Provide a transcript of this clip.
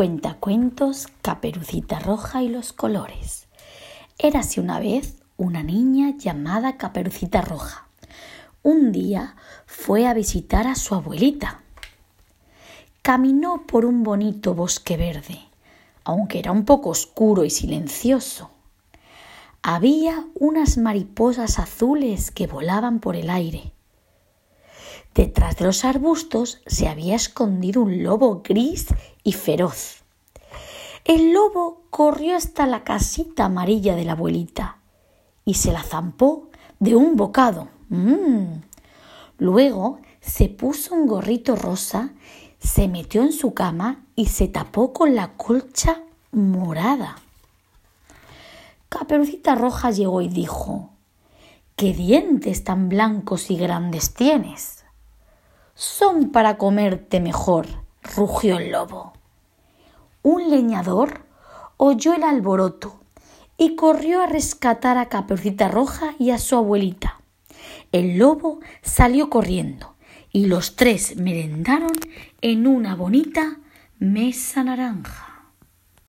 Cuentacuentos, Caperucita Roja y los colores. Érase una vez una niña llamada Caperucita Roja. Un día fue a visitar a su abuelita. Caminó por un bonito bosque verde, aunque era un poco oscuro y silencioso. Había unas mariposas azules que volaban por el aire. Detrás de los arbustos se había escondido un lobo gris y feroz. El lobo corrió hasta la casita amarilla de la abuelita y se la zampó de un bocado. ¡Mmm! Luego se puso un gorrito rosa, se metió en su cama y se tapó con la colcha morada. Caperucita Roja llegó y dijo ¿Qué dientes tan blancos y grandes tienes? Son para comerte mejor, rugió el lobo. Un leñador oyó el alboroto y corrió a rescatar a Caperucita Roja y a su abuelita. El lobo salió corriendo y los tres merendaron en una bonita mesa naranja.